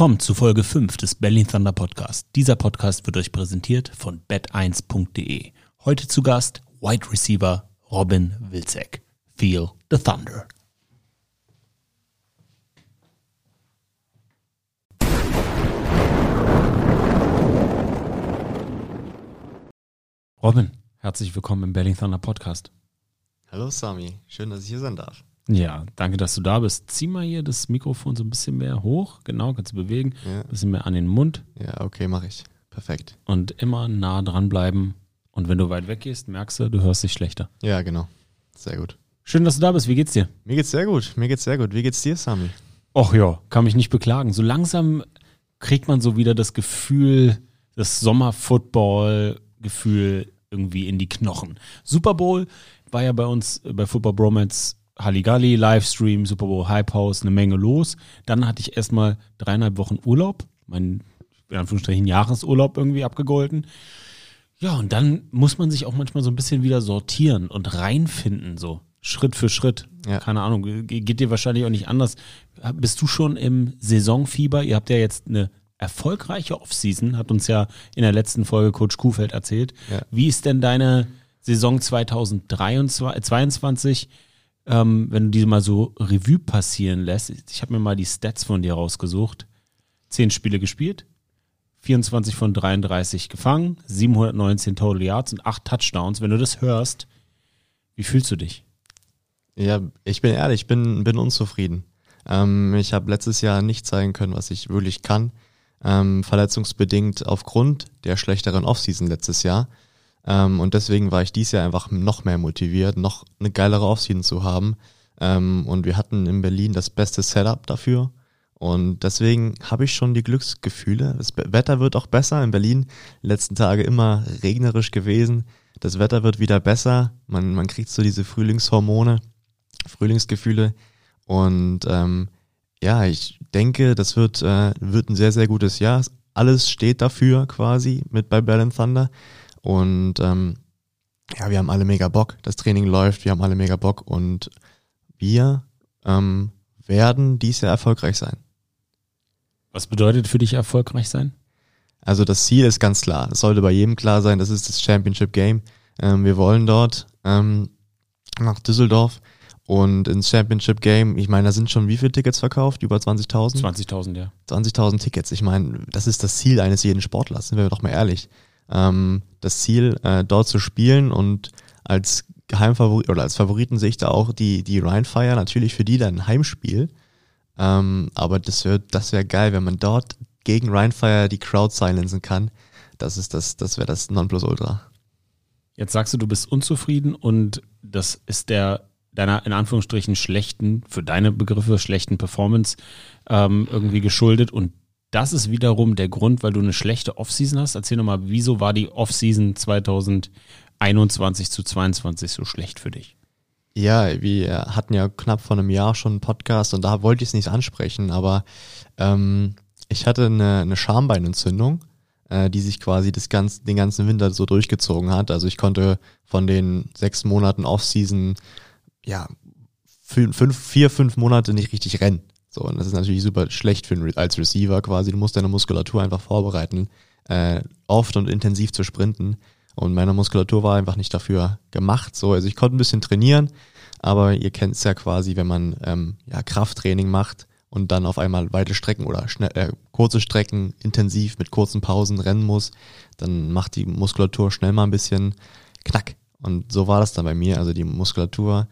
Willkommen zu Folge 5 des Berlin Thunder Podcast. Dieser Podcast wird euch präsentiert von bet1.de. Heute zu Gast Wide Receiver Robin Wilczek. Feel the Thunder. Robin, herzlich willkommen im Berlin Thunder Podcast. Hallo Sami, schön, dass ich hier sein darf. Ja, danke, dass du da bist. Zieh mal hier das Mikrofon so ein bisschen mehr hoch. Genau, kannst du bewegen. Ja. Ein bisschen mehr an den Mund Ja, okay, mache ich. Perfekt. und immer nah dran bleiben. Und wenn du weit weg gehst, merkst du, du hörst dich schlechter. Ja, genau. Sehr gut. Schön, dass du da bist. Wie geht's dir? Mir geht's sehr gut. Mir geht's sehr gut. Wie geht's dir, Sami? Och ja, kann mich nicht beklagen. So langsam kriegt man so wieder das Gefühl, das Sommer-Football-Gefühl irgendwie in die Knochen. Super Bowl war ja bei uns äh, bei Football Bromance Halligalli, Livestream, Super Bowl Hype House, eine Menge los. Dann hatte ich erstmal dreieinhalb Wochen Urlaub, mein in Anführungsstrichen Jahresurlaub irgendwie abgegolten. Ja, und dann muss man sich auch manchmal so ein bisschen wieder sortieren und reinfinden, so Schritt für Schritt. Ja. Keine Ahnung, ge- geht dir wahrscheinlich auch nicht anders. Bist du schon im Saisonfieber? Ihr habt ja jetzt eine erfolgreiche Offseason, hat uns ja in der letzten Folge Coach Kuhfeld erzählt. Ja. Wie ist denn deine Saison 2023, ähm, wenn du diese mal so Revue passieren lässt? Ich habe mir mal die Stats von dir rausgesucht. Zehn Spiele gespielt, 24 von 33 gefangen, 719 Total Yards und 8 Touchdowns. Wenn du das hörst, wie fühlst du dich? Ja, ich bin ehrlich, ich bin, bin unzufrieden. Ähm, ich habe letztes Jahr nicht zeigen können, was ich wirklich kann. Ähm, verletzungsbedingt aufgrund der schlechteren Offseason letztes Jahr. Ähm, und deswegen war ich dieses Jahr einfach noch mehr motiviert, noch eine geilere Offseason zu haben. Ähm, und wir hatten in Berlin das beste Setup dafür. Und deswegen habe ich schon die Glücksgefühle. Das Wetter wird auch besser. In Berlin letzten Tage immer regnerisch gewesen. Das Wetter wird wieder besser. Man, man kriegt so diese Frühlingshormone, Frühlingsgefühle. Und ähm, ja, ich denke, das wird, äh, wird ein sehr, sehr gutes Jahr. Alles steht dafür quasi mit bei Berlin Thunder. Und ähm, ja, wir haben alle mega Bock. Das Training läuft, wir haben alle mega Bock und wir ähm, werden dies Jahr erfolgreich sein. Was bedeutet für dich erfolgreich sein? Also das Ziel ist ganz klar. Das sollte bei jedem klar sein. Das ist das Championship Game. Ähm, wir wollen dort ähm, nach Düsseldorf und ins Championship Game. Ich meine, da sind schon wie viele Tickets verkauft? Über 20.000? 20.000, ja. 20.000 Tickets. Ich meine, das ist das Ziel eines jeden Sportlers, sind wir doch mal ehrlich. Ähm, das Ziel, äh, dort zu spielen und als Geheimfavorit oder als Favoriten sehe ich da auch die, die Rhine Fire, natürlich für die dann ein Heimspiel. Ähm, aber das wäre das wär geil, wenn man dort gegen Rhine Fire die Crowd silenzen kann. Das ist das, das wäre das Nonplusultra. Jetzt sagst du, du bist unzufrieden und das ist der deiner in Anführungsstrichen schlechten, für deine Begriffe schlechten Performance ähm, irgendwie geschuldet und das ist wiederum der Grund, weil du eine schlechte Offseason hast. Erzähl nochmal, wieso war die Offseason 2021 zu 22 so schlecht für dich? Ja, wir hatten ja knapp vor einem Jahr schon einen Podcast und da wollte ich es nicht ansprechen, aber ähm, ich hatte eine, eine Schambeinentzündung, äh, die sich quasi das ganz, den ganzen Winter so durchgezogen hat. Also ich konnte von den sechs Monaten Off-Season, ja, fünf, vier, fünf Monate nicht richtig rennen. So, und das ist natürlich super schlecht für einen, als Receiver quasi. Du musst deine Muskulatur einfach vorbereiten, äh, oft und intensiv zu sprinten. Und meine Muskulatur war einfach nicht dafür gemacht. So, also ich konnte ein bisschen trainieren, aber ihr kennt es ja quasi, wenn man ähm, ja, Krafttraining macht und dann auf einmal weite Strecken oder schnell, äh, kurze Strecken intensiv mit kurzen Pausen rennen muss, dann macht die Muskulatur schnell mal ein bisschen knack. Und so war das dann bei mir. Also die Muskulatur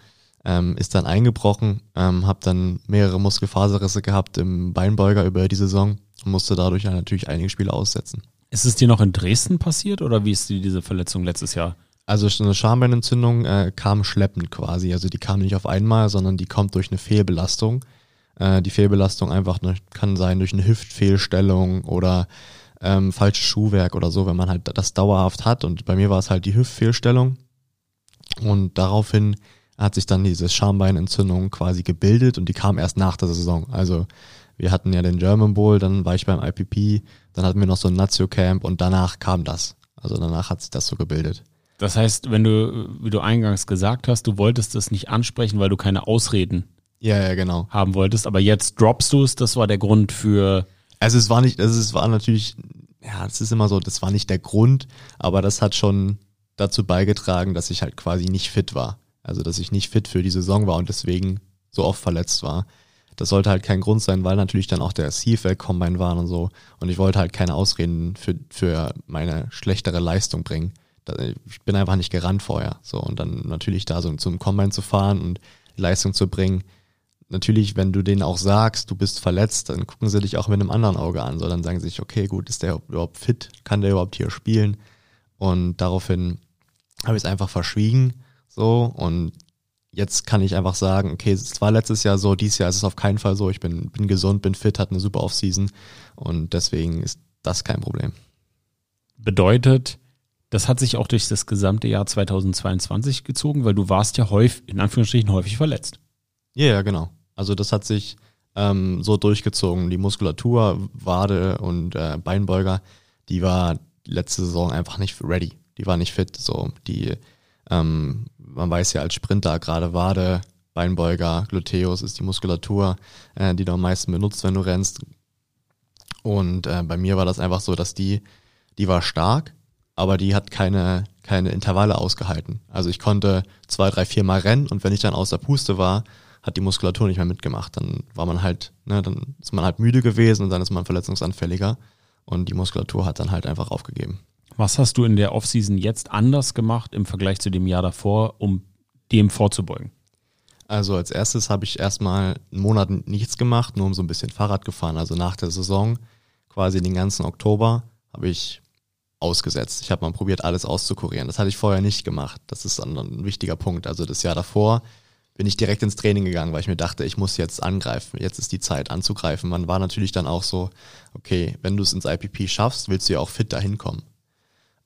ähm, ist dann eingebrochen, ähm, habe dann mehrere Muskelfaserrisse gehabt im Beinbeuger über die Saison und musste dadurch natürlich einige Spiele aussetzen. Ist es dir noch in Dresden passiert oder wie ist dir diese Verletzung letztes Jahr? Also so eine Schambeinentzündung äh, kam schleppend quasi. Also die kam nicht auf einmal, sondern die kommt durch eine Fehlbelastung. Äh, die Fehlbelastung einfach ne, kann sein durch eine Hüftfehlstellung oder ähm, falsches Schuhwerk oder so, wenn man halt das dauerhaft hat. Und bei mir war es halt die Hüftfehlstellung. Und daraufhin hat sich dann diese Schambeinentzündung quasi gebildet und die kam erst nach der Saison. Also wir hatten ja den German Bowl, dann war ich beim IPP, dann hatten wir noch so ein Nazio Camp und danach kam das. Also danach hat sich das so gebildet. Das heißt, wenn du, wie du eingangs gesagt hast, du wolltest das nicht ansprechen, weil du keine Ausreden Ja, ja, genau. haben wolltest, aber jetzt droppst du es, das war der Grund für Also es war nicht, also es war natürlich, ja, es ist immer so, das war nicht der Grund, aber das hat schon dazu beigetragen, dass ich halt quasi nicht fit war. Also dass ich nicht fit für die Saison war und deswegen so oft verletzt war. Das sollte halt kein Grund sein, weil natürlich dann auch der CFL Combine war und so. Und ich wollte halt keine Ausreden für, für meine schlechtere Leistung bringen. Ich bin einfach nicht gerannt vorher. So, und dann natürlich da so zum Combine zu fahren und Leistung zu bringen. Natürlich, wenn du denen auch sagst, du bist verletzt, dann gucken sie dich auch mit einem anderen Auge an. So, dann sagen sie sich, okay, gut, ist der überhaupt fit? Kann der überhaupt hier spielen? Und daraufhin habe ich es einfach verschwiegen. So, und jetzt kann ich einfach sagen, okay, es war letztes Jahr so, dieses Jahr ist es auf keinen Fall so. Ich bin, bin gesund, bin fit, hatte eine super Offseason und deswegen ist das kein Problem. Bedeutet, das hat sich auch durch das gesamte Jahr 2022 gezogen, weil du warst ja häufig, in Anführungsstrichen, häufig verletzt. Ja, yeah, genau. Also das hat sich ähm, so durchgezogen. Die Muskulatur, Wade und äh, Beinbeuger, die war letzte Saison einfach nicht ready. Die war nicht fit. So, die ähm, man weiß ja als Sprinter, gerade Wade, Beinbeuger, Gluteus ist die Muskulatur, äh, die du am meisten benutzt, wenn du rennst. Und äh, bei mir war das einfach so, dass die, die war stark, aber die hat keine, keine Intervalle ausgehalten. Also ich konnte zwei, drei, vier Mal rennen und wenn ich dann aus der Puste war, hat die Muskulatur nicht mehr mitgemacht. Dann war man halt, ne, dann ist man halt müde gewesen und dann ist man verletzungsanfälliger und die Muskulatur hat dann halt einfach aufgegeben. Was hast du in der Offseason jetzt anders gemacht im Vergleich zu dem Jahr davor, um dem vorzubeugen? Also als erstes habe ich erstmal einen Monat nichts gemacht, nur um so ein bisschen Fahrrad gefahren. Also nach der Saison, quasi den ganzen Oktober, habe ich ausgesetzt. Ich habe mal probiert, alles auszukurieren. Das hatte ich vorher nicht gemacht. Das ist ein wichtiger Punkt. Also das Jahr davor bin ich direkt ins Training gegangen, weil ich mir dachte, ich muss jetzt angreifen. Jetzt ist die Zeit anzugreifen. Man war natürlich dann auch so, okay, wenn du es ins IPP schaffst, willst du ja auch fit dahin kommen.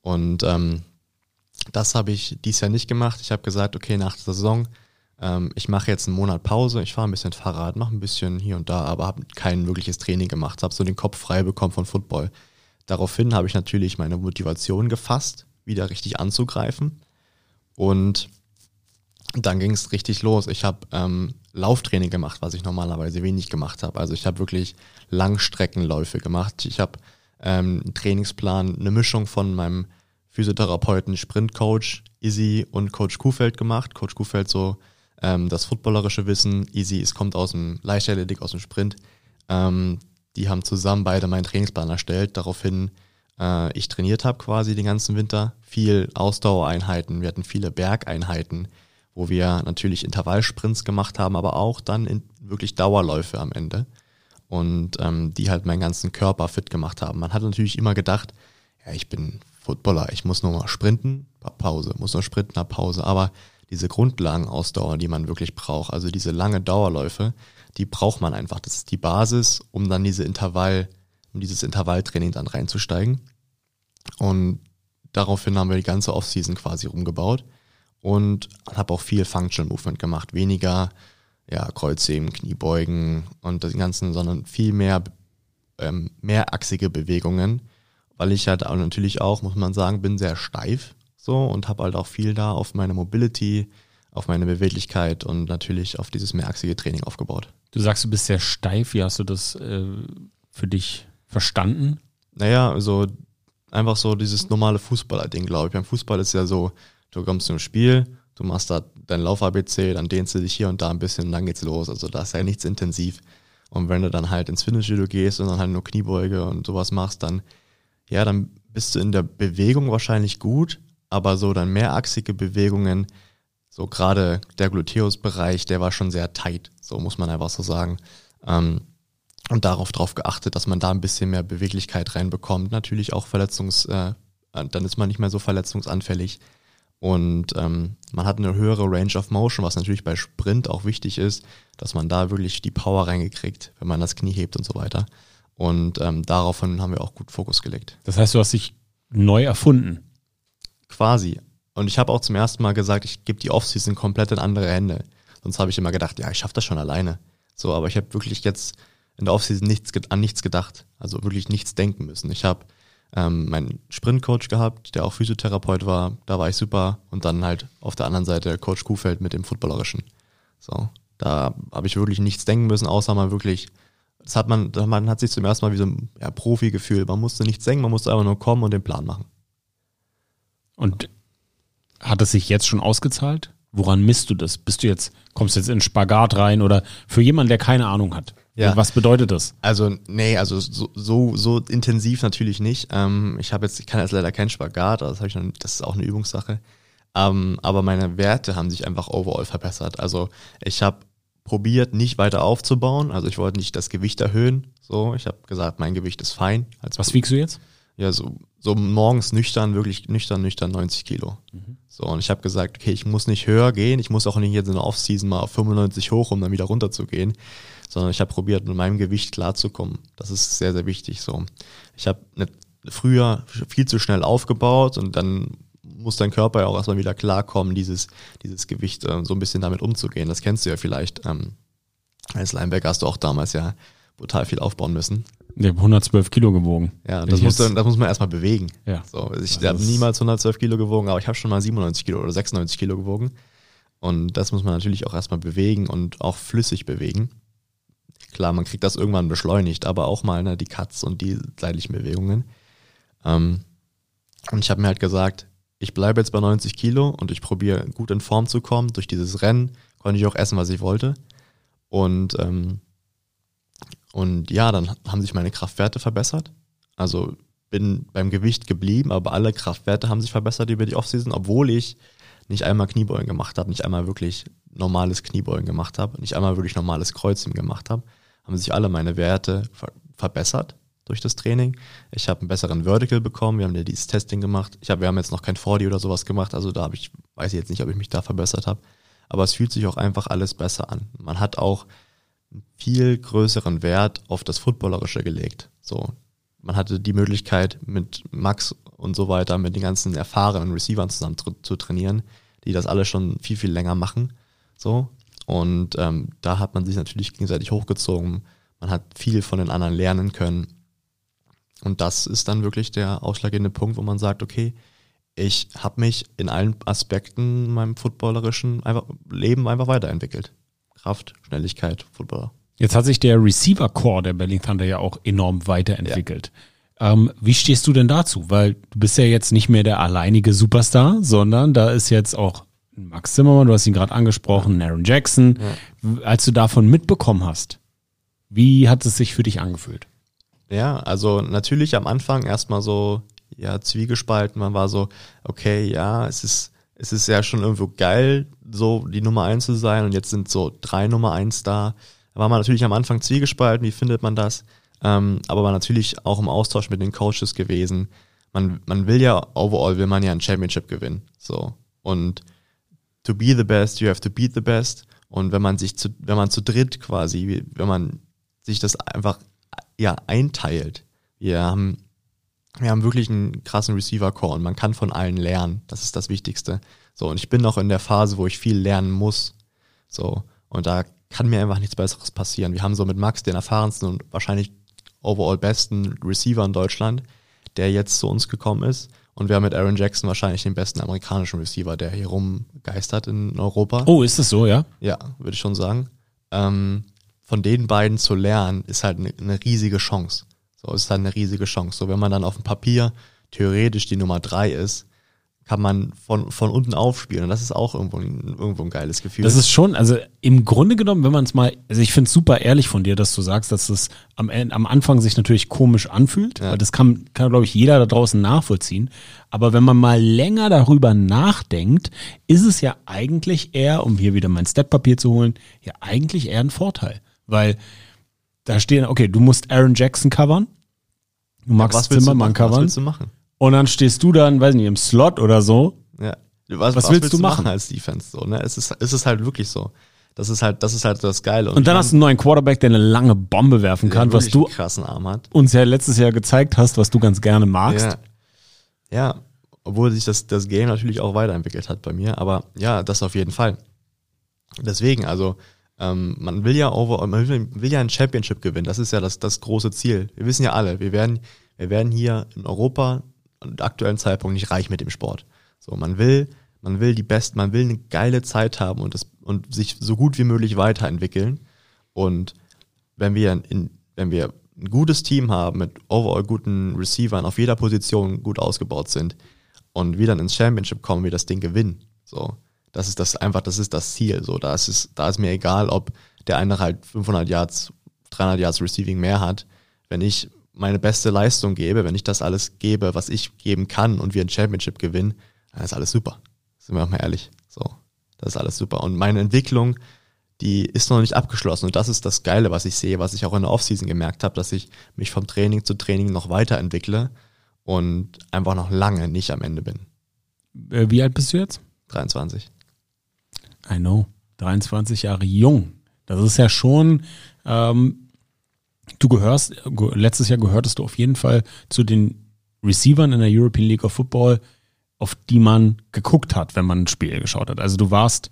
Und ähm, das habe ich dies Jahr nicht gemacht. Ich habe gesagt, okay, nach der Saison, ähm, ich mache jetzt einen Monat Pause, ich fahre ein bisschen Fahrrad, mache ein bisschen hier und da, aber habe kein wirkliches Training gemacht, habe so den Kopf frei bekommen von Football. Daraufhin habe ich natürlich meine Motivation gefasst, wieder richtig anzugreifen. Und dann ging es richtig los. Ich habe ähm, Lauftraining gemacht, was ich normalerweise wenig gemacht habe. Also ich habe wirklich Langstreckenläufe gemacht. Ich habe ähm, Trainingsplan, eine Mischung von meinem Physiotherapeuten, Sprintcoach Izzy und Coach Kuhfeld gemacht. Coach Kuhfeld so ähm, das footballerische Wissen. Izzy, es kommt aus dem Leichtathletik, aus dem Sprint. Ähm, die haben zusammen beide meinen Trainingsplan erstellt, daraufhin äh, ich trainiert habe quasi den ganzen Winter. Viel Ausdauereinheiten, wir hatten viele Bergeinheiten, wo wir natürlich Intervallsprints gemacht haben, aber auch dann wirklich Dauerläufe am Ende und ähm, die halt meinen ganzen Körper fit gemacht haben. Man hat natürlich immer gedacht, ja, ich bin Footballer, ich muss nur mal sprinten, Pause, muss nur sprinten, Pause, aber diese Grundlagenausdauer, die man wirklich braucht, also diese lange Dauerläufe, die braucht man einfach. Das ist die Basis, um dann diese Intervall, um dieses Intervalltraining dann reinzusteigen. Und daraufhin haben wir die ganze Offseason quasi rumgebaut und habe auch viel Functional Movement gemacht, weniger ja, Kreuzheben, Kniebeugen und den ganzen, sondern viel mehr ähm, mehrachsige Bewegungen, weil ich halt auch natürlich auch, muss man sagen, bin sehr steif so und habe halt auch viel da auf meine Mobility, auf meine Beweglichkeit und natürlich auf dieses mehrachsige Training aufgebaut. Du sagst, du bist sehr steif. Wie hast du das äh, für dich verstanden? Naja, also einfach so dieses normale Fußballer-Ding, glaube ich. Beim Fußball ist ja so, du kommst zum Spiel, du machst da dein Lauf-ABC, dann dehnst du dich hier und da ein bisschen und dann geht's los. Also da ist ja nichts intensiv. Und wenn du dann halt ins Fitnessstudio gehst und dann halt nur Kniebeuge und sowas machst, dann, ja, dann bist du in der Bewegung wahrscheinlich gut, aber so dann mehrachsige Bewegungen, so gerade der Gluteus-Bereich, der war schon sehr tight, so muss man einfach so sagen. Ähm, und darauf drauf geachtet, dass man da ein bisschen mehr Beweglichkeit reinbekommt. Natürlich auch Verletzungs, äh, dann ist man nicht mehr so verletzungsanfällig. Und ähm, man hat eine höhere Range of Motion, was natürlich bei Sprint auch wichtig ist, dass man da wirklich die Power reingekriegt, wenn man das Knie hebt und so weiter. Und ähm, daraufhin haben wir auch gut Fokus gelegt. Das heißt, du hast dich neu erfunden. Quasi. Und ich habe auch zum ersten Mal gesagt, ich gebe die Offseason komplett in andere Hände. Sonst habe ich immer gedacht, ja, ich schaffe das schon alleine. So, aber ich habe wirklich jetzt in der Offseason nichts, an nichts gedacht. Also wirklich nichts denken müssen. Ich habe ähm, meinen Sprintcoach gehabt, der auch Physiotherapeut war. Da war ich super. Und dann halt auf der anderen Seite Coach Kuhfeld mit dem Footballerischen. So, da habe ich wirklich nichts denken müssen, außer mal wirklich das hat man, man hat sich zum ersten Mal wie so ein ja, Profi gefühlt. Man musste nichts denken, man musste einfach nur kommen und den Plan machen. Und hat es sich jetzt schon ausgezahlt? Woran misst du das? Bist du jetzt, kommst du jetzt in Spagat rein oder für jemanden, der keine Ahnung hat? Ja. Was bedeutet das? Also, nee, also so, so, so intensiv natürlich nicht. Ähm, ich habe jetzt, ich kann jetzt leider keinen Spagat, das, hab ich noch, das ist auch eine Übungssache. Ähm, aber meine Werte haben sich einfach overall verbessert. Also ich habe probiert, nicht weiter aufzubauen. Also ich wollte nicht das Gewicht erhöhen. So, ich habe gesagt, mein Gewicht ist fein. Als Was wiegst du jetzt? Ja, so, so morgens nüchtern, wirklich nüchtern, nüchtern 90 Kilo. Mhm. So, und ich habe gesagt, okay, ich muss nicht höher gehen, ich muss auch nicht jetzt in der Offseason mal auf 95 hoch, um dann wieder runter zu gehen, sondern ich habe probiert, mit meinem Gewicht klarzukommen. Das ist sehr, sehr wichtig. So, ich habe früher viel zu schnell aufgebaut und dann muss dein Körper ja auch erstmal wieder klarkommen, dieses, dieses Gewicht äh, so ein bisschen damit umzugehen. Das kennst du ja vielleicht. Ähm, als Linebacker hast du auch damals ja brutal viel aufbauen müssen. Ich habe 112 Kilo gewogen. Ja, das muss, das muss man erstmal bewegen. Ja. So, also ich habe niemals 112 Kilo gewogen, aber ich habe schon mal 97 Kilo oder 96 Kilo gewogen. Und das muss man natürlich auch erstmal bewegen und auch flüssig bewegen. Klar, man kriegt das irgendwann beschleunigt, aber auch mal ne, die Cuts und die seitlichen Bewegungen. Ähm, und ich habe mir halt gesagt, ich bleibe jetzt bei 90 Kilo und ich probiere gut in Form zu kommen. Durch dieses Rennen konnte ich auch essen, was ich wollte. Und ähm, und ja, dann haben sich meine Kraftwerte verbessert. Also bin beim Gewicht geblieben, aber alle Kraftwerte haben sich verbessert über die Offseason, obwohl ich nicht einmal Kniebeugen gemacht habe, nicht einmal wirklich normales Kniebeugen gemacht habe, nicht einmal wirklich normales Kreuzen gemacht habe, haben sich alle meine Werte ver verbessert durch das Training. Ich habe einen besseren Vertical bekommen, wir haben ja dieses Testing gemacht. Ich hab, wir haben jetzt noch kein 4D oder sowas gemacht, also da habe ich, weiß ich jetzt nicht, ob ich mich da verbessert habe. Aber es fühlt sich auch einfach alles besser an. Man hat auch viel größeren Wert auf das Footballerische gelegt. So, man hatte die Möglichkeit, mit Max und so weiter, mit den ganzen erfahrenen Receivern zusammen zu trainieren, die das alle schon viel, viel länger machen. So. Und ähm, da hat man sich natürlich gegenseitig hochgezogen. Man hat viel von den anderen lernen können. Und das ist dann wirklich der ausschlaggebende Punkt, wo man sagt, okay, ich habe mich in allen Aspekten meinem footballerischen Leben einfach weiterentwickelt. Kraft, Schnelligkeit, Footballer. Jetzt hat sich der Receiver Core der Berlin Thunder ja auch enorm weiterentwickelt. Ja. Ähm, wie stehst du denn dazu? Weil du bist ja jetzt nicht mehr der alleinige Superstar, sondern da ist jetzt auch Max Zimmermann, du hast ihn gerade angesprochen, Aaron Jackson. Ja. Als du davon mitbekommen hast, wie hat es sich für dich angefühlt? Ja, also natürlich am Anfang erstmal so, ja, zwiegespalten. Man war so, okay, ja, es ist es ist ja schon irgendwo geil, so die Nummer eins zu sein und jetzt sind so drei Nummer eins da. Da war man natürlich am Anfang zwiegespalten, wie findet man das? Ähm, aber war natürlich auch im Austausch mit den Coaches gewesen. Man, man will ja, overall will man ja ein Championship gewinnen. So. Und to be the best, you have to beat the best. Und wenn man sich zu, wenn man zu dritt quasi, wenn man sich das einfach ja einteilt, wir haben wir haben wirklich einen krassen Receiver-Core und man kann von allen lernen. Das ist das Wichtigste. So, und ich bin noch in der Phase, wo ich viel lernen muss. So, und da kann mir einfach nichts Besseres passieren. Wir haben so mit Max den erfahrensten und wahrscheinlich overall besten Receiver in Deutschland, der jetzt zu uns gekommen ist. Und wir haben mit Aaron Jackson wahrscheinlich den besten amerikanischen Receiver, der hier rumgeistert in Europa. Oh, ist das so, ja? Ja, würde ich schon sagen. Ähm, von den beiden zu lernen, ist halt eine, eine riesige Chance. So ist dann eine riesige Chance. So, wenn man dann auf dem Papier theoretisch die Nummer drei ist, kann man von, von unten aufspielen. Und das ist auch irgendwo, ein, irgendwo ein geiles Gefühl. Das ist schon, also im Grunde genommen, wenn man es mal, also ich finde es super ehrlich von dir, dass du sagst, dass es am, am Anfang sich natürlich komisch anfühlt, ja. weil das kann, kann glaube ich, jeder da draußen nachvollziehen. Aber wenn man mal länger darüber nachdenkt, ist es ja eigentlich eher, um hier wieder mein Steppapier zu holen, ja eigentlich eher ein Vorteil. Weil da stehen, okay, du musst Aaron Jackson covern. Du magst ja, Zimmermann covern. Was willst du machen? Und dann stehst du dann, weiß nicht, im Slot oder so. Ja. Was, was, was willst, willst, du machen? als Defense? So, ne? es, ist, es ist halt wirklich so. Das ist halt, das ist halt das Geile. Und, und dann hast du einen neuen Quarterback, der eine lange Bombe werfen kann, was du krassen Arm hat. uns ja letztes Jahr gezeigt hast, was du ganz gerne magst. Ja, ja. obwohl sich das, das Game natürlich auch weiterentwickelt hat bei mir. Aber ja, das auf jeden Fall. Deswegen, also ähm, man will ja over, man will, will, ja ein Championship gewinnen. Das ist ja das, das große Ziel. Wir wissen ja alle, wir werden, wir werden hier in Europa aktuellen Zeitpunkt nicht reich mit dem Sport. So, man will, man will die Best, man will eine geile Zeit haben und das, und sich so gut wie möglich weiterentwickeln. Und wenn wir in, wenn wir ein gutes Team haben mit overall guten Receivern auf jeder Position gut ausgebaut sind und wir dann ins Championship kommen, wir das Ding gewinnen. So, das ist das einfach, das ist das Ziel. So, da ist es, da ist mir egal, ob der eine halt 500 Yards, 300 Yards Receiving mehr hat. Wenn ich meine beste Leistung gebe, wenn ich das alles gebe, was ich geben kann und wir ein Championship gewinnen, dann ist alles super. Sind wir auch mal ehrlich. So, das ist alles super. Und meine Entwicklung, die ist noch nicht abgeschlossen. Und das ist das Geile, was ich sehe, was ich auch in der Offseason gemerkt habe, dass ich mich vom Training zu Training noch weiterentwickle und einfach noch lange nicht am Ende bin. Äh, Wie alt bist du jetzt? 23. I know. 23 Jahre jung. Das ist ja schon, ähm, du gehörst, ge- letztes Jahr gehörtest du auf jeden Fall zu den Receivern in der European League of Football, auf die man geguckt hat, wenn man ein Spiel geschaut hat. Also du warst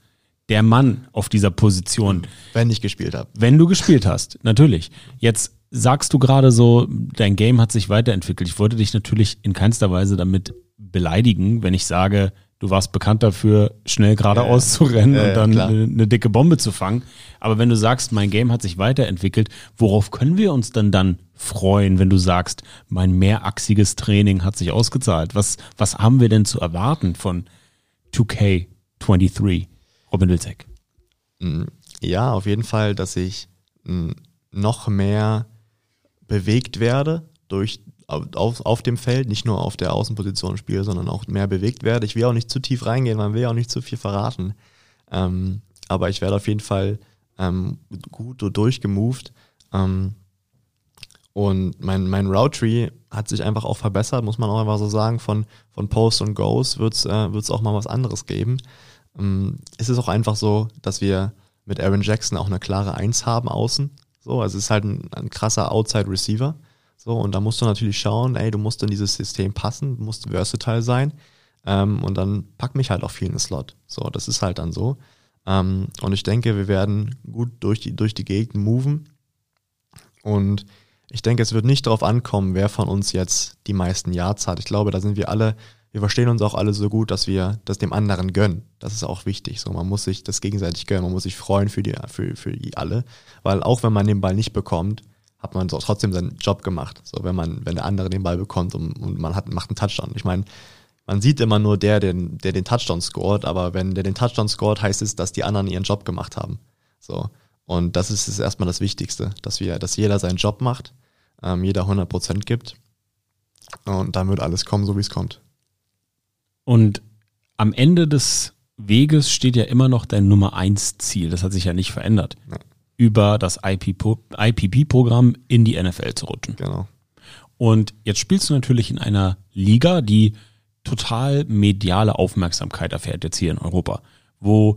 der Mann auf dieser Position, Wenn ich gespielt habe. wenn du gespielt hast, natürlich. Jetzt sagst du gerade so, dein Game hat sich weiterentwickelt. Ich wollte dich natürlich in keinster Weise damit beleidigen, wenn ich sage, du warst bekannt dafür, schnell geradeaus zu rennen Ja, und ja, dann eine, eine dicke Bombe zu fangen. Aber wenn du sagst, mein Game hat sich weiterentwickelt, worauf können wir uns denn dann freuen, wenn du sagst, mein mehrachsiges Training hat sich ausgezahlt? Was, was haben wir denn zu erwarten von 2K23? Robin Wilczek. Mm, Ja, auf jeden Fall, dass ich mm, noch mehr bewegt werde durch auf, auf dem Feld, nicht nur auf der Außenposition spiele, sondern auch mehr bewegt werde. Ich will auch nicht zu tief reingehen, man will auch nicht zu viel verraten. Ähm, aber ich werde auf jeden Fall ähm, gut durchgemoved. Ähm, und mein, mein Route Tree hat sich einfach auch verbessert, muss man auch einfach so sagen. Von, von Posts und Goes wird es äh, auch mal was anderes geben. Ähm, es ist auch einfach so, dass wir mit Aaron Jackson auch eine klare Eins haben außen. So, also es ist halt ein, ein krasser Outside Receiver. So, und da musst du natürlich schauen, ey, du musst in dieses System passen, musst versatile sein. Ähm, und dann pack mich halt auch viel in den Slot. So, das ist halt dann so. Ähm, und ich denke, wir werden gut durch die, durch die Gegend moven. Und ich denke, es wird nicht darauf ankommen, wer von uns jetzt die meisten Yards hat. Ich glaube, da sind wir alle, wir verstehen uns auch alle so gut, dass wir das dem anderen gönnen. Das ist auch wichtig. So, man muss sich das gegenseitig gönnen, man muss sich freuen für die, für, für die alle. Weil auch wenn man den Ball nicht bekommt, hat man so trotzdem seinen Job gemacht. So, wenn man, wenn der andere den Ball bekommt und, und man hat, macht einen Touchdown. Ich meine, man sieht immer nur der, den, der den Touchdown scored, aber wenn der den Touchdown scored, heißt es, dass die anderen ihren Job gemacht haben. So. Und das ist, ist erstmal das Wichtigste, dass wir, dass jeder seinen Job macht, ähm, jeder 100% gibt. Und dann wird alles kommen, so wie es kommt. Und am Ende des Weges steht ja immer noch dein Nummer eins Ziel. Das hat sich ja nicht verändert. Ja. Über das IPP-Programm in die NFL zu rutschen. Genau. Und jetzt spielst du natürlich in einer Liga, die total mediale Aufmerksamkeit erfährt jetzt hier in Europa, wo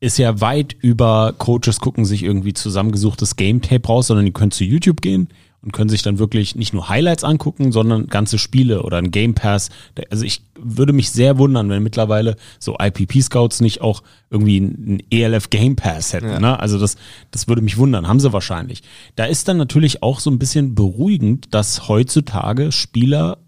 ist ja weit über Coaches gucken sich irgendwie zusammengesuchtes Game Tape raus, sondern die können zu YouTube gehen und können sich dann wirklich nicht nur Highlights angucken, sondern ganze Spiele oder ein Game Pass. Also ich würde mich sehr wundern, wenn mittlerweile so IPP-Scouts nicht auch irgendwie ein ELF Game Pass hätten. Ja. Ne? Also das, das würde mich wundern, haben sie wahrscheinlich. Da ist dann natürlich auch so ein bisschen beruhigend, dass heutzutage Spieler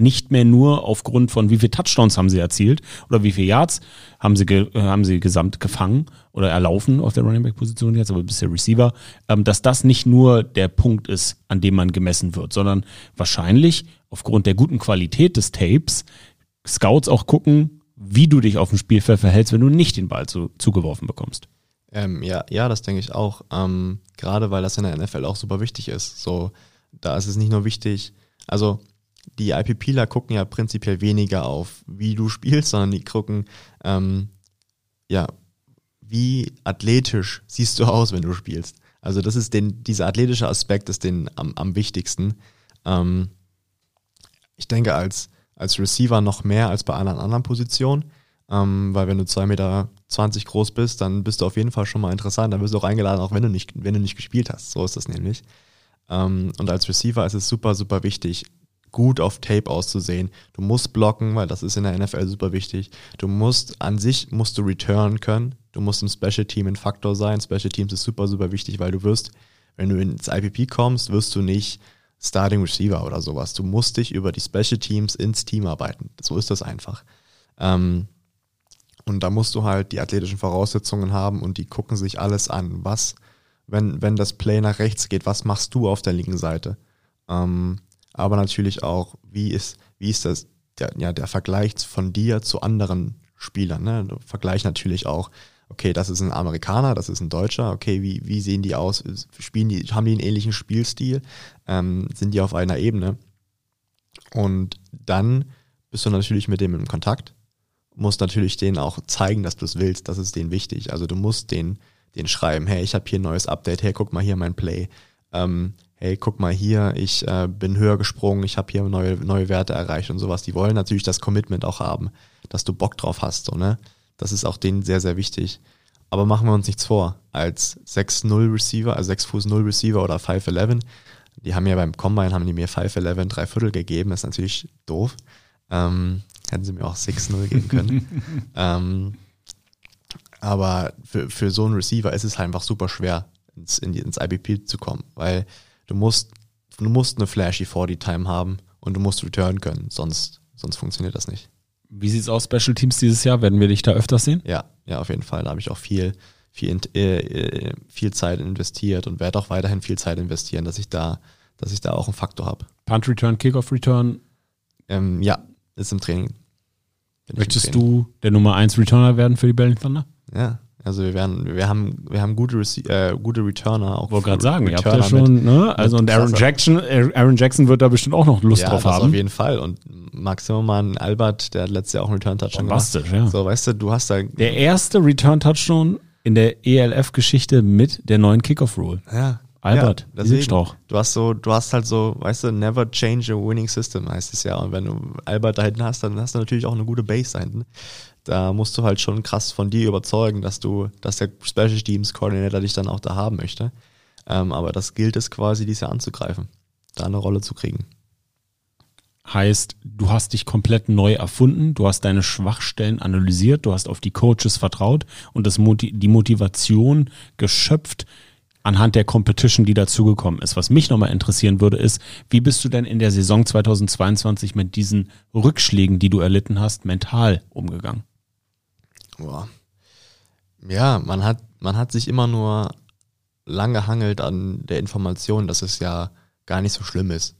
nicht mehr nur aufgrund von wie viele Touchdowns haben sie erzielt oder wie viele Yards haben sie, ge, äh, haben sie gesamt gefangen oder erlaufen auf der Running Back Position jetzt, aber bisher Receiver, ähm, dass das nicht nur der Punkt ist, an dem man gemessen wird, sondern wahrscheinlich aufgrund der guten Qualität des Tapes Scouts auch gucken, wie du dich auf dem Spielfeld verhältst, wenn du nicht den Ball zu, zugeworfen bekommst. Ähm, ja, ja, das denke ich auch. Ähm, Gerade weil das in der NFL auch super wichtig ist. So, da ist es nicht nur wichtig, also die IPPler gucken ja prinzipiell weniger auf, wie du spielst, sondern die gucken, ähm, ja, wie athletisch siehst du aus, wenn du spielst. Also das ist den, dieser athletische Aspekt ist den am, am wichtigsten. Ähm, ich denke als, als Receiver noch mehr als bei allen anderen Positionen, ähm, weil wenn du 2,20 Meter groß bist, dann bist du auf jeden Fall schon mal interessant. Dann wirst du auch eingeladen, auch wenn du nicht, wenn du nicht gespielt hast. So ist das nämlich. Ähm, und als Receiver ist es super, super wichtig, gut auf Tape auszusehen. Du musst blocken, weil das ist in der NFL super wichtig. Du musst an sich musst du return können. Du musst im Special Team ein Faktor sein. Special Teams ist super, super wichtig, weil du wirst, wenn du ins IPP kommst, wirst du nicht Starting Receiver oder sowas. Du musst dich über die Special Teams ins Team arbeiten. So ist das einfach. Ähm, und da musst du halt die athletischen Voraussetzungen haben und die gucken sich alles an. Was, wenn, wenn das Play nach rechts geht, was machst du auf der linken Seite? Ähm, aber natürlich auch, wie ist, wie ist das, der, ja, der Vergleich von dir zu anderen Spielern, ne? Vergleich natürlich auch, okay, das ist ein Amerikaner, das ist ein Deutscher, okay, wie, wie sehen die aus? Spielen die, haben die einen ähnlichen Spielstil? Ähm, sind die auf einer Ebene? Und dann bist du natürlich mit dem in Kontakt, musst natürlich denen auch zeigen, dass du es willst, das ist denen wichtig. Also du musst den, den schreiben, hey, ich habe hier ein neues Update, hey, guck mal hier mein Play. Ähm, hey, guck mal hier, ich äh, bin höher gesprungen, ich habe hier neue, neue Werte erreicht und sowas. Die wollen natürlich das Commitment auch haben, dass du Bock drauf hast, so, ne? Das ist auch denen sehr, sehr wichtig. Aber machen wir uns nichts vor. Als 6-0 Receiver, also 6 Fuß 0 Receiver oder 5'11, die haben ja beim Combine, haben die mir 5'11 drei Viertel gegeben, das ist natürlich doof. Ähm, hätten sie mir auch 6-0 geben können. ähm, aber für, für so einen Receiver ist es halt einfach super schwer, ins, in die, ins IBP zu kommen, weil du musst, du musst eine flashy 40-Time haben und du musst return können, sonst, sonst funktioniert das nicht. Wie sieht's aus, Special Teams dieses Jahr? Werden wir dich da öfters sehen? Ja, ja, auf jeden Fall. Da habe ich auch viel, viel, äh, äh, viel Zeit investiert und werde auch weiterhin viel Zeit investieren, dass ich da, dass ich da auch einen Faktor habe. Punt Return, Kickoff Return? Ähm, ja, ist im Training. Möchtest im Training. du der Nummer 1 Returner werden für die Berlin Thunder? Ja, also wir werden, wir haben, wir haben gute, Rece äh, gute Returner auch. Wollte gerade sagen, Returner ihr habt ja schon, ne? Also und Aaron Jackson, Aaron Jackson wird da bestimmt auch noch Lust ja, drauf haben. auf jeden Fall. Und Max Zimmermann, Albert, der hat letztes Jahr auch einen Return Touchdown gemacht. ja. So, weißt du, du hast da. Der erste Return Touchdown in der ELF-Geschichte mit der neuen Kickoff Rule. Ja. Albert, ja, deswegen, du hast so, du hast halt so, weißt du, never change a winning system heißt es ja. Und wenn du Albert da hinten hast, dann hast du natürlich auch eine gute Base da hinten da musst du halt schon krass von dir überzeugen, dass du, dass der Special Teams Coordinator dich dann auch da haben möchte. Ähm, aber das gilt es quasi, dies Jahr anzugreifen, da eine Rolle zu kriegen. Heißt, du hast dich komplett neu erfunden, du hast deine Schwachstellen analysiert, du hast auf die Coaches vertraut und das die Motivation geschöpft anhand der Competition, die dazugekommen ist. Was mich nochmal interessieren würde, ist, wie bist du denn in der Saison 2022 mit diesen Rückschlägen, die du erlitten hast, mental umgegangen? Boah. Ja, man hat, man hat sich immer nur lang gehangelt an der Information, dass es ja gar nicht so schlimm ist.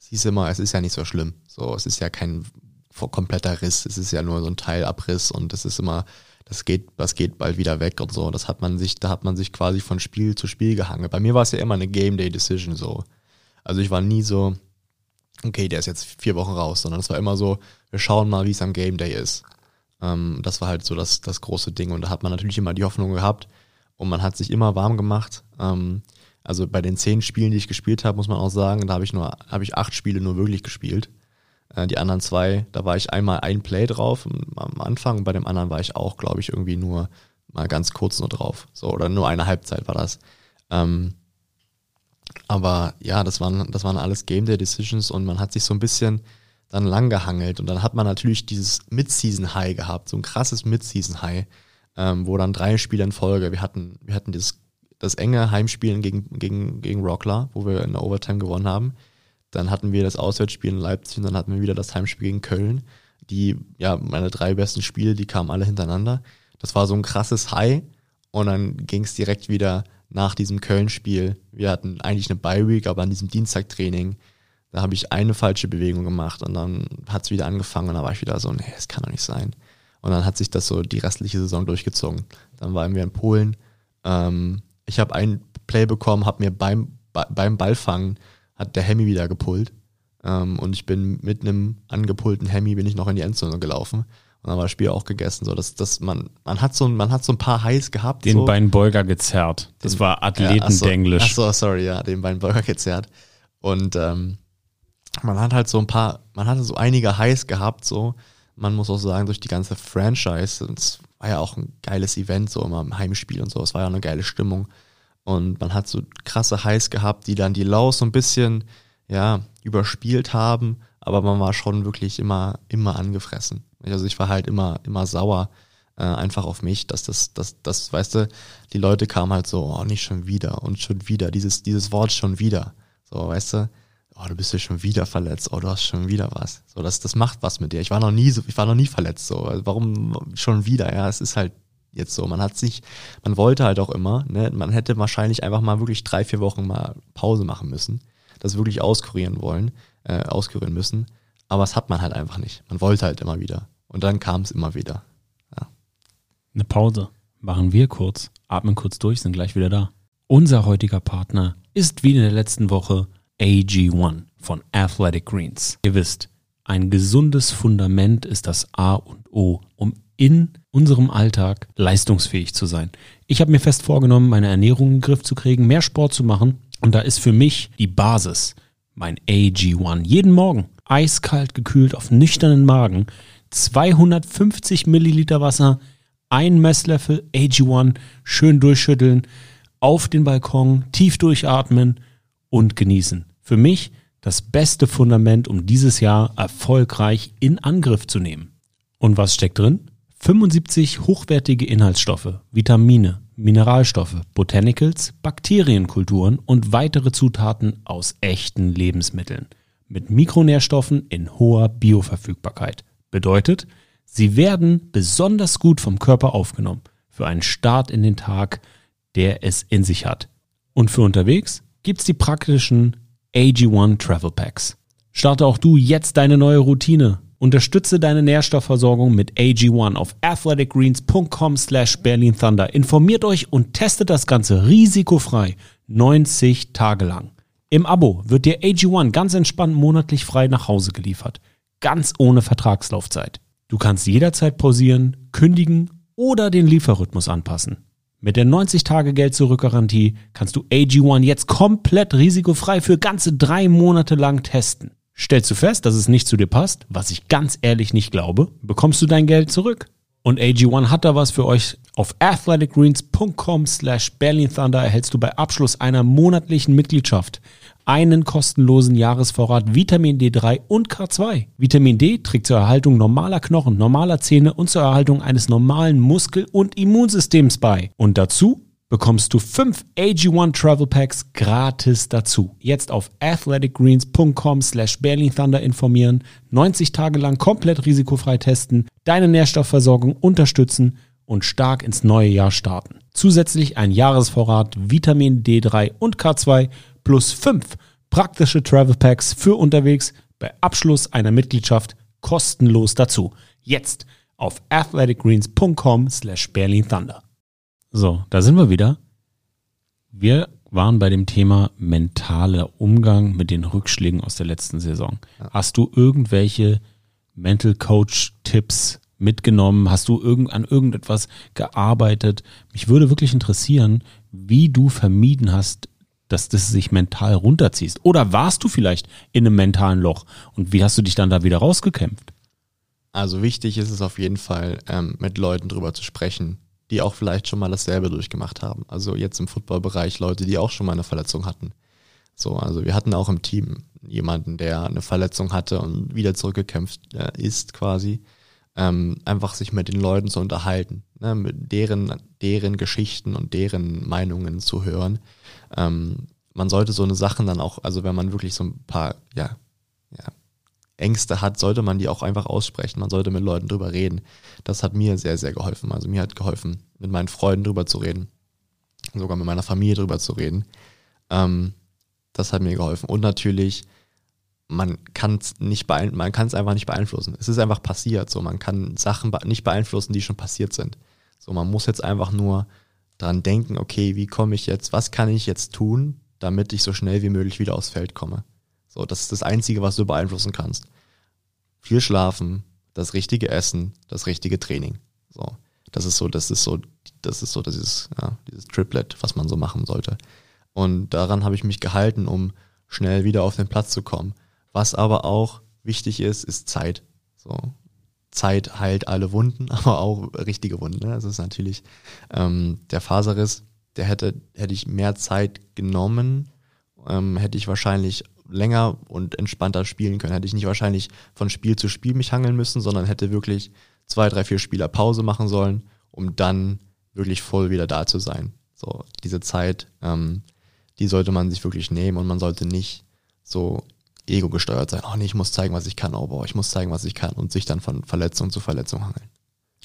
Es hieß immer, es ist ja nicht so schlimm. So, es ist ja kein kompletter Riss, es ist ja nur so ein Teilabriss und es ist immer, das geht, das geht bald wieder weg und so. Das hat man sich, da hat man sich quasi von Spiel zu Spiel gehangen. Bei mir war es ja immer eine Game Day Decision so. Also ich war nie so, okay, der ist jetzt vier Wochen raus, sondern es war immer so, wir schauen mal, wie es am Game Day ist. Ähm, das war halt so das, das große Ding. Und da hat man natürlich immer die Hoffnung gehabt und man hat sich immer warm gemacht. Ähm, also bei den zehn Spielen, die ich gespielt habe, muss man auch sagen, da habe ich nur, habe ich acht Spiele nur wirklich gespielt. Äh, die anderen zwei, da war ich einmal ein Play drauf am Anfang bei dem anderen war ich auch, glaube ich, irgendwie nur mal ganz kurz nur drauf. So, oder nur eine Halbzeit war das. Ähm, aber ja, das waren, das waren alles Game Day Decisions und man hat sich so ein bisschen, dann lang gehangelt und dann hat man natürlich dieses Mid-Season-High gehabt, so ein krasses Mid-Season-High, ähm, wo dann drei Spiele in Folge, wir hatten, wir hatten dieses, das enge Heimspielen gegen, gegen, gegen Rockler, wo wir in der Overtime gewonnen haben. Dann hatten wir das Auswärtsspiel in Leipzig und dann hatten wir wieder das Heimspiel gegen Köln. Die, ja, meine drei besten Spiele, die kamen alle hintereinander. Das war so ein krasses High und dann ging es direkt wieder nach diesem Köln-Spiel. Wir hatten eigentlich eine Bye-Week, aber an diesem Dienstagtraining da habe ich eine falsche Bewegung gemacht und dann hat es wieder angefangen und da war ich wieder so, nee, das kann doch nicht sein. Und dann hat sich das so die restliche Saison durchgezogen. Dann waren wir in Polen. Ähm, ich habe ein Play bekommen, habe mir beim, beim Ballfangen hat der Hemi wieder gepullt. Ähm, und ich bin mit einem angepullten Hemi bin ich noch in die Endzone gelaufen. Und dann war das Spiel auch gegessen. So, dass, dass man, man hat so man hat so ein paar Highs gehabt. Den so. Beinbeuger gezerrt. Das den, war Athletendenglisch. Ja, achso, sorry, ja, den Beinbeuger gezerrt. Und ähm, man hat halt so ein paar, man hatte so einige Highs gehabt, so. Man muss auch sagen, durch die ganze Franchise, es war ja auch ein geiles Event, so immer im Heimspiel und so, es war ja eine geile Stimmung. Und man hat so krasse Highs gehabt, die dann die Lows so ein bisschen, ja, überspielt haben, aber man war schon wirklich immer, immer angefressen. Also ich war halt immer, immer sauer, äh, einfach auf mich, dass das, das, das, weißt du, die Leute kamen halt so, oh, nicht schon wieder und schon wieder, dieses, dieses Wort schon wieder. So, weißt du, oh, du bist ja schon wieder verletzt, oh, du hast schon wieder was. So, das, das macht was mit dir. Ich war noch nie so, ich war noch nie verletzt, so. Warum schon wieder? Ja, es ist halt jetzt so. Man hat sich, man wollte halt auch immer, ne, man hätte wahrscheinlich einfach mal wirklich drei, vier Wochen mal Pause machen müssen, das wirklich auskurieren wollen, äh, auskurieren müssen. Aber das hat man halt einfach nicht. Man wollte halt immer wieder. Und dann kam es immer wieder. Ja. Eine Pause. Machen wir kurz, atmen kurz durch, sind gleich wieder da. Unser heutiger Partner ist wie in der letzten Woche AG1 von Athletic Greens. Ihr wisst, ein gesundes Fundament ist das A und O, um in unserem Alltag leistungsfähig zu sein. Ich habe mir fest vorgenommen, meine Ernährung in den Griff zu kriegen, mehr Sport zu machen. Und da ist für mich die Basis mein AG1. Jeden Morgen eiskalt gekühlt auf nüchternen Magen, 250 Milliliter Wasser, ein Messlöffel AG1, schön durchschütteln, auf den Balkon, tief durchatmen und genießen. Für mich das beste Fundament, um dieses Jahr erfolgreich in Angriff zu nehmen. Und was steckt drin? 75 hochwertige Inhaltsstoffe, Vitamine, Mineralstoffe, Botanicals, Bakterienkulturen und weitere Zutaten aus echten Lebensmitteln mit Mikronährstoffen in hoher Bioverfügbarkeit. Bedeutet, sie werden besonders gut vom Körper aufgenommen für einen Start in den Tag, der es in sich hat. Und für unterwegs gibt's die praktischen AG1 Travel Packs. Starte auch du jetzt deine neue Routine. Unterstütze deine Nährstoffversorgung mit AG1 auf athleticgreens.com slash Berlin Thunder. Informiert euch und testet das Ganze risikofrei 90 Tage lang. Im Abo wird dir AG1 ganz entspannt monatlich frei nach Hause geliefert. Ganz ohne Vertragslaufzeit. Du kannst jederzeit pausieren, kündigen oder den Lieferrhythmus anpassen. Mit der 90-Tage-Geld-Zurück-Garantie kannst du AG1 jetzt komplett risikofrei für ganze drei Monate lang testen. Stellst du fest, dass es nicht zu dir passt, was ich ganz ehrlich nicht glaube, bekommst du dein Geld zurück. Und AG1 hat da was für euch. Auf athleticgreens.com slash Berlin Thunder erhältst du bei Abschluss einer monatlichen Mitgliedschaft einen kostenlosen Jahresvorrat Vitamin D3 und K2. Vitamin D trägt zur Erhaltung normaler Knochen, normaler Zähne und zur Erhaltung eines normalen Muskel- und Immunsystems bei. Und dazu bekommst du 5 AG1 Travel Packs gratis dazu. Jetzt auf athleticgreens.com slash Thunder informieren, 90 Tage lang komplett risikofrei testen, deine Nährstoffversorgung unterstützen und stark ins neue Jahr starten. Zusätzlich ein Jahresvorrat Vitamin D3 und K2 plus 5 praktische Travel Packs für unterwegs bei Abschluss einer Mitgliedschaft kostenlos dazu. Jetzt auf athleticgreens.com slash Thunder. So, da sind wir wieder. Wir waren bei dem Thema mentaler Umgang mit den Rückschlägen aus der letzten Saison. Hast du irgendwelche Mental Coach Tipps mitgenommen? Hast du irgend, an irgendetwas gearbeitet? Mich würde wirklich interessieren, wie du vermieden hast, dass das sich mental runterziehst. Oder warst du vielleicht in einem mentalen Loch und wie hast du dich dann da wieder rausgekämpft? Also wichtig ist es auf jeden Fall, ähm, mit Leuten drüber zu sprechen, die auch vielleicht schon mal dasselbe durchgemacht haben. Also jetzt im Footballbereich Leute, die auch schon mal eine Verletzung hatten. So, also wir hatten auch im Team jemanden, der eine Verletzung hatte und wieder zurückgekämpft äh, ist quasi. Ähm, einfach sich mit den Leuten zu unterhalten, ne, mit deren, deren Geschichten und deren Meinungen zu hören. Ähm, man sollte so eine Sachen dann auch, also wenn man wirklich so ein paar, ja, ja, Ängste hat, sollte man die auch einfach aussprechen. Man sollte mit Leuten drüber reden. Das hat mir sehr, sehr geholfen. Also mir hat geholfen, mit meinen Freunden drüber zu reden, sogar mit meiner Familie drüber zu reden. Ähm, das hat mir geholfen. Und natürlich, man kann es nicht man kann es einfach nicht beeinflussen. Es ist einfach passiert. So, man kann Sachen nicht beeinflussen, die schon passiert sind. So, man muss jetzt einfach nur dran denken, okay, wie komme ich jetzt, was kann ich jetzt tun, damit ich so schnell wie möglich wieder aufs Feld komme. So, das ist das Einzige, was du beeinflussen kannst. Viel schlafen, das richtige Essen, das richtige Training. So, das ist so, das ist so, das ist so, ist ja, dieses Triplet, was man so machen sollte. Und daran habe ich mich gehalten, um schnell wieder auf den Platz zu kommen. Was aber auch wichtig ist, ist Zeit. So, Zeit heilt alle Wunden, aber auch richtige Wunden. Ne? Das ist natürlich ähm, der Faserriss, der hätte, hätte ich mehr Zeit genommen, ähm, hätte ich wahrscheinlich länger und entspannter spielen können. Hätte ich nicht wahrscheinlich von Spiel zu Spiel mich hangeln müssen, sondern hätte wirklich zwei, drei, vier Spieler Pause machen sollen, um dann wirklich voll wieder da zu sein. So, diese Zeit, ähm, die sollte man sich wirklich nehmen und man sollte nicht so ego gesteuert sein. Oh nee, ich muss zeigen, was ich kann. Oh boah, ich muss zeigen, was ich kann und sich dann von Verletzung zu Verletzung hangeln.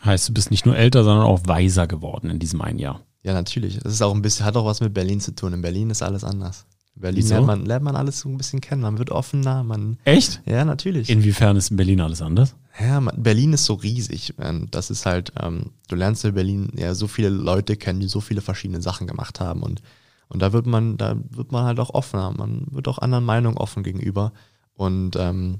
Heißt, du bist nicht nur älter, sondern auch weiser geworden in diesem einen Jahr. Ja, natürlich. Das ist auch ein bisschen, hat auch was mit Berlin zu tun. In Berlin ist alles anders. In Berlin Wieso? lernt man, lernt man alles so ein bisschen kennen. Man wird offener, man. Echt? Ja, natürlich. Inwiefern ist in Berlin alles anders? Ja, man, Berlin ist so riesig. ähm, Das ist halt, ähm, du lernst in Berlin ja so viele Leute kennen, die so viele verschiedene Sachen gemacht haben und, und da wird man, da wird man halt auch offener. Man wird auch anderen Meinungen offen gegenüber und, ähm,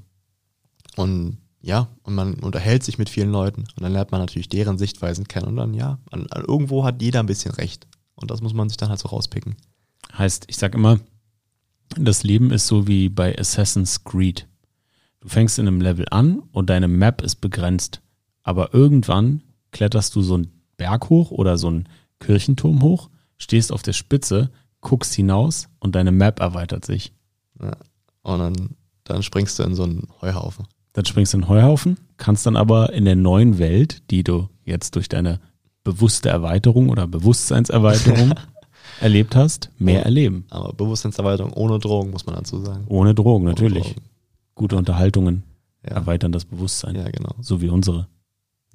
und ja, und man unterhält sich mit vielen Leuten und dann lernt man natürlich deren Sichtweisen kennen und dann ja, an, an, irgendwo hat jeder ein bisschen recht und das muss man sich dann halt so rauspicken. Heißt, ich sag immer, das Leben ist so wie bei Assassin's Creed. Du fängst in einem Level an und deine Map ist begrenzt. Aber irgendwann kletterst du so einen Berg hoch oder so einen Kirchenturm hoch, stehst auf der Spitze, guckst hinaus und deine Map erweitert sich. Ja. Und dann, dann springst du in so einen Heuhaufen. Dann springst du in den Heuhaufen, kannst dann aber in der neuen Welt, die du jetzt durch deine bewusste Erweiterung oder Bewusstseinserweiterung erlebt hast, mehr Oh. erleben. Aber Bewusstseinserweiterung ohne Drogen, muss man dazu sagen. Ohne Drogen, Ohne natürlich. Drogen. Gute Unterhaltungen Ja. erweitern das Bewusstsein, ja, genau. so wie unsere.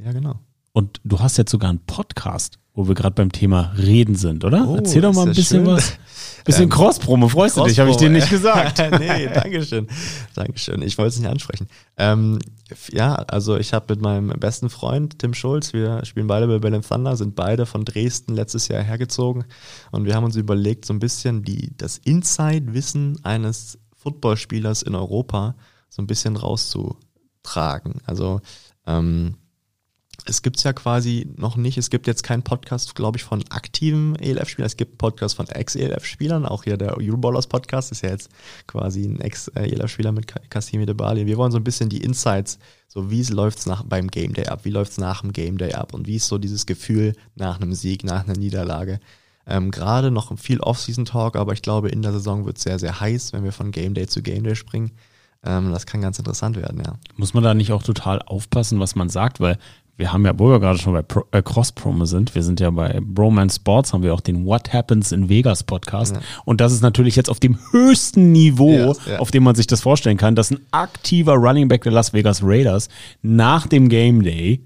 Ja, genau. Und du hast jetzt sogar einen Podcast, wo wir gerade beim Thema Reden sind, oder? Oh, Erzähl doch mal ein bisschen schön. was. Bisschen Ähm, Cross-Promo, freust du dich, habe ich dir nicht gesagt. nee, Dankeschön. Dankeschön. Ich wollte es nicht ansprechen. Ähm, ja, also ich habe mit meinem besten Freund Tim Schulz, wir spielen beide bei Berlin Thunder, sind beide von Dresden letztes Jahr hergezogen und wir haben uns überlegt, so ein bisschen die, das Inside-Wissen eines Footballspielers in Europa so ein bisschen rauszutragen. Also ähm, es gibt's ja quasi noch nicht. Es gibt jetzt keinen Podcast, glaube ich, von aktiven ELF-Spielern. Es gibt einen Podcast von Ex-ELF-Spielern. Auch hier der Euroballers Podcast ist ja jetzt quasi ein Ex-ELF-Spieler mit Ka- Kasim Debali. Wir wollen so ein bisschen die Insights, so wie läuft's nach beim Game Day ab, wie läuft's nach dem Game Day ab und wie ist so dieses Gefühl nach einem Sieg, nach einer Niederlage. Ähm, Gerade noch viel Off-Season-Talk, aber ich glaube, in der Saison wird sehr, sehr heiß, wenn wir von Game Day zu Game Day springen. Ähm, das kann ganz interessant werden, ja. Muss man da nicht auch total aufpassen, was man sagt, weil wir haben ja, wo wir gerade schon bei Pro, äh, Cross-Promo sind, wir sind ja bei Bromance Sports, haben wir auch den What Happens in Vegas Podcast. Ja. Und das ist natürlich jetzt auf dem höchsten Niveau, Ja, ja. auf dem man sich das vorstellen kann, dass ein aktiver Running Back der Las Vegas Raiders nach dem Game Day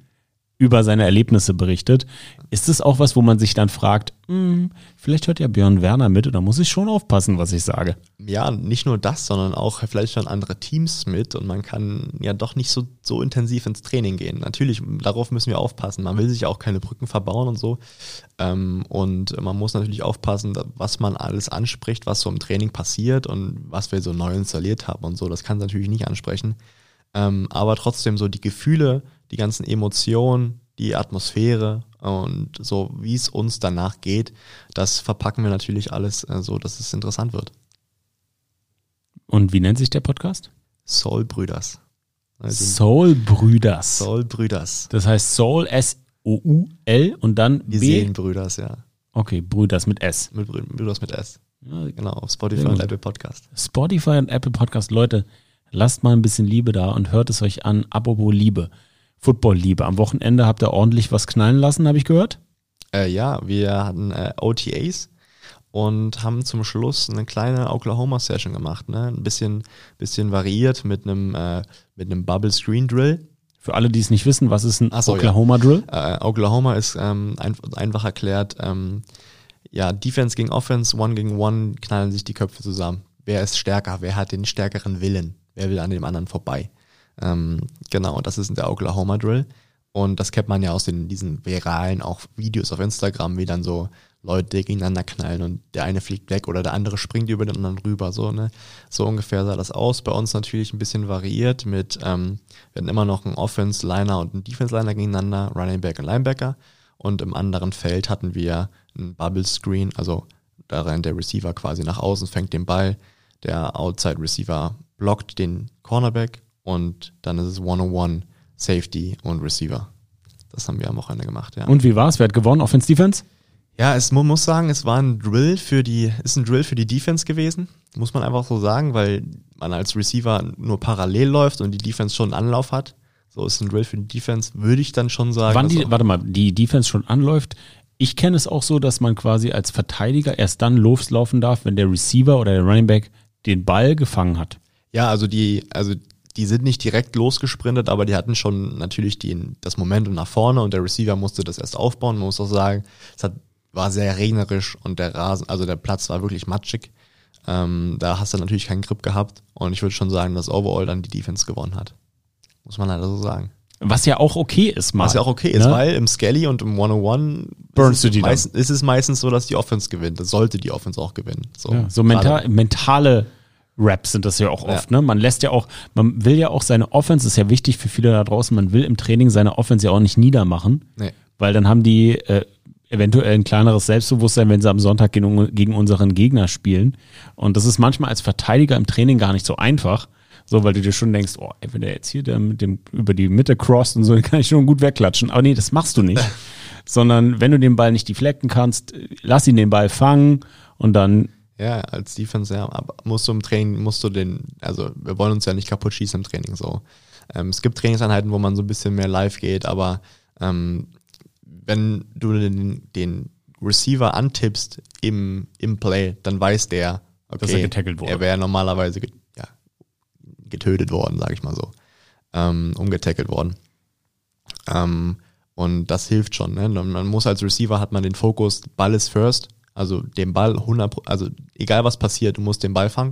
über seine Erlebnisse berichtet. Ist es auch was, wo man sich dann fragt, hm, vielleicht hört ja Björn Werner mit oder muss ich schon aufpassen, was ich sage? ja, nicht nur das, sondern auch vielleicht schon andere Teams mit und man kann ja doch nicht so, so intensiv ins Training gehen. Natürlich, darauf müssen wir aufpassen. Man will sich auch keine Brücken verbauen und so. Ähm, und man muss natürlich aufpassen, was man alles anspricht, was so im Training passiert und was wir so neu installiert haben und so. Das kann natürlich nicht ansprechen. Ähm, aber trotzdem so die Gefühle, die ganzen Emotionen, die Atmosphäre und so, wie es uns danach geht, das verpacken wir natürlich alles äh, so, dass es interessant wird. Und wie nennt sich der Podcast? Soul Brüders. Also Soul Brüders. Soul Brüders. Das heißt Soul S-O-U-L und dann Die B. Seelenbrüders, ja. Okay, Brüders mit S. Mit Brü- Brüders mit S. Ja, Genau, auf Spotify und. Apple Podcast. Spotify und Apple Podcast, Leute, lasst mal ein bisschen Liebe da und hört es euch an. Apropos Liebe. Football-Liebe. Am Wochenende habt ihr ordentlich was knallen lassen, habe ich gehört. Äh, ja, wir hatten äh, OTAs und haben zum Schluss eine kleine Oklahoma-Session gemacht. Ne? Ein bisschen, bisschen variiert mit einem, äh, mit einem Bubble Screen Drill. Für alle, die es nicht wissen, was ist ein so, ja. Oklahoma Drill? Äh, Oklahoma ist ähm, ein, einfach erklärt, ähm, ja, Defense gegen Offense, One gegen One knallen sich die Köpfe zusammen. Wer ist stärker? Wer hat den stärkeren Willen? Wer will an dem anderen vorbei? Ähm, genau, das ist der Oklahoma Drill. Und das kennt man ja aus den, diesen viralen auch Videos auf Instagram, wie dann so Leute gegeneinander knallen und der eine fliegt weg oder der andere springt über den anderen rüber. So, ne? so ungefähr sah das aus. Bei uns natürlich ein bisschen variiert mit, ähm, wir hatten immer noch einen Offense-Liner und einen Defense-Liner gegeneinander, Running Back und Linebacker. Und im anderen Feld hatten wir einen Bubble Screen, also da rennt der Receiver quasi nach außen, fängt den Ball, der Outside Receiver blockt den Cornerback und dann ist es One-on-One, Safety und Receiver. Das haben wir am Wochenende gemacht, ja. Und wie war's? Wer hat gewonnen? Offense Defense? Ja, es man muss sagen, es war ein Drill für die, ist ein Drill für die Defense gewesen, muss man einfach so sagen, weil man als Receiver nur parallel läuft und die Defense schon einen Anlauf hat. So ist ein Drill für die Defense, würde ich dann schon sagen. Wann die, also- warte mal, die Defense schon anläuft. Ich kenne es auch so, dass man quasi als Verteidiger erst dann loslaufen darf, wenn der Receiver oder der Running Back den Ball gefangen hat. Ja, also die, also die sind nicht direkt losgesprintet, aber die hatten schon natürlich die, das Momentum nach vorne und der Receiver musste das erst aufbauen. Man muss auch sagen, es hat, war sehr regnerisch und der Rasen, also der Platz war wirklich matschig. Ähm, da hast du natürlich keinen Grip gehabt und ich würde schon sagen, dass overall dann die Defense gewonnen hat. Muss man leider so sagen. Was ja auch okay ist, mal. Was ja auch okay ist, ne? weil im Skelly und im 101 Burnst ist du die meist, ist es meistens so, dass die Offense gewinnt. Das sollte die Offense auch gewinnen. So, Ja, so mental, mentale Raps sind das ja auch Ja. oft. Ne? Man lässt ja auch, man will ja auch seine Offense, ist ja wichtig für viele da draußen, man will im Training seine Offense ja auch nicht niedermachen, Nee. weil dann haben die äh, eventuell ein kleineres Selbstbewusstsein, wenn sie am Sonntag gegen, gegen unseren Gegner spielen. Und das ist manchmal als Verteidiger im Training gar nicht so einfach. So, weil du dir schon denkst, oh, ey, wenn der jetzt hier der mit dem über die Mitte crosst und so, den kann ich schon gut wegklatschen. Aber nee, das machst du nicht. Sondern wenn du den Ball nicht deflecken kannst, lass ihn den Ball fangen und dann Ja, als Defense, ja, aber musst du im Training, musst du den, also wir wollen uns ja nicht kaputt schießen im Training so. Ähm, es gibt Trainingseinheiten, wo man so ein bisschen mehr live geht, aber ähm, wenn du den, den Receiver antippst im, im Play, dann weiß der, okay, Dass er getackelt wurde. Er wäre normalerweise ge ja, getötet worden, sage ich mal so. Ähm, umgetackelt worden. Ähm, und das hilft schon. Ne? Man man muss als Receiver hat man den Fokus, Ball ist first, also den Ball 100, Pro- also egal was passiert, du musst den Ball fangen.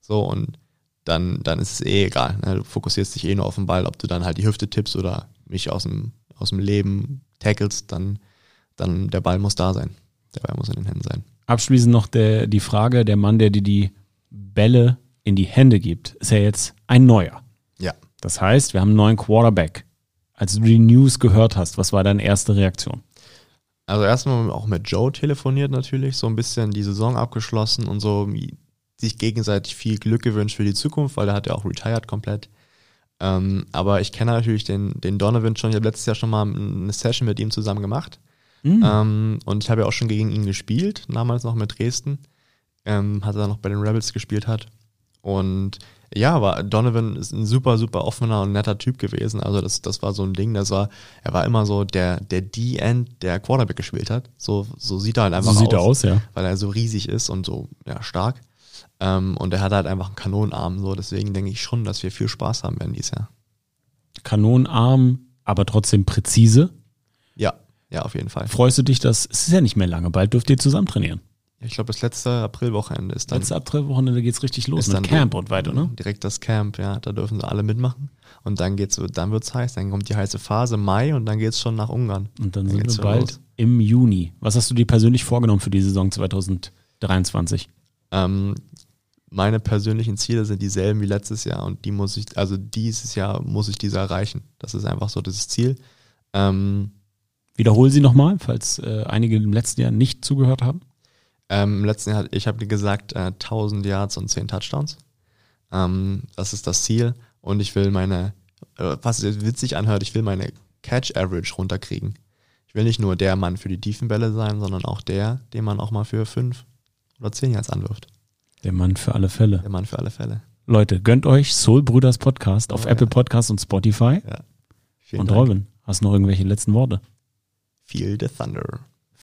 So und dann, dann ist es eh egal. Ne? Du fokussierst dich eh nur auf den Ball, ob du dann halt die Hüfte tippst oder mich aus dem, aus dem Leben tackelst, dann, dann der Ball muss da sein. Der Ball muss in den Händen sein. Abschließend noch der, die Frage, der Mann, der dir die Bälle in die Hände gibt, ist ja jetzt ein neuer. Ja. Das heißt, wir haben einen neuen Quarterback. Als du die News gehört hast, was war deine erste Reaktion? Also erstmal auch mit Joe telefoniert natürlich, so ein bisschen die Saison abgeschlossen und so sich gegenseitig viel Glück gewünscht für die Zukunft, weil er hat ja auch retired komplett. Ähm, aber ich kenne natürlich den, den Donovan schon, ich habe letztes Jahr schon mal eine Session mit ihm zusammen gemacht. Ähm, und ich habe ja auch schon gegen ihn gespielt, damals noch mit Dresden, ähm, als er noch bei den Rebels gespielt hat. Und ja, aber Donovan ist ein super, super offener und netter Typ gewesen. Also das, das war so ein Ding, das war, er war immer so der, der D-End, der Quarterback gespielt hat. So, so sieht er halt einfach So sieht aus, er aus, ja. weil er so riesig ist und so, ja, stark. Ähm, und er hat halt einfach einen Kanonenarm, so. Deswegen denke ich schon, dass wir viel Spaß haben werden dieses Jahr. Kanonenarm, aber trotzdem präzise. Ja, ja, auf jeden Fall. Freust du dich, dass es ist ja nicht mehr lange, bald dürft ihr zusammen trainieren. Ich glaube, das letzte Aprilwochenende ist dann Letzte Aprilwochenende geht's richtig los ist dann Camp und weiter, ne? Direkt das Camp, ja, da dürfen sie alle mitmachen. Und dann geht's, dann wird's heiß, dann kommt die heiße Phase Mai und dann geht's schon nach Ungarn. Und dann Dann sind wir bald los. im Juni. Was hast du dir persönlich vorgenommen für die Saison 2023? Ähm, meine persönlichen Ziele sind dieselben wie letztes Jahr und die muss ich, also dieses Jahr muss ich diese erreichen. Das ist einfach so das Ziel. Ähm, Wiederhol sie nochmal, falls äh, einige im letzten Jahr nicht zugehört haben. Ähm, Im letzten Jahr, ich habe gesagt, äh, 1000 Yards und 10 Touchdowns. Ähm, das ist das Ziel. Und ich will meine, äh, was witzig anhört, ich will meine Catch Average runterkriegen. Ich will nicht nur der Mann für die tiefen Bälle sein, sondern auch der, den man auch mal für 5 oder 10 Yards anwirft. Der Mann für alle Fälle. Der Mann für alle Fälle. Leute, gönnt euch Soul Brüders Podcast auf Oh, Apple ja. Podcasts und Spotify. Ja. Vielen und Dank. Robin, hast du noch irgendwelche letzten Worte? Feel the Thunder.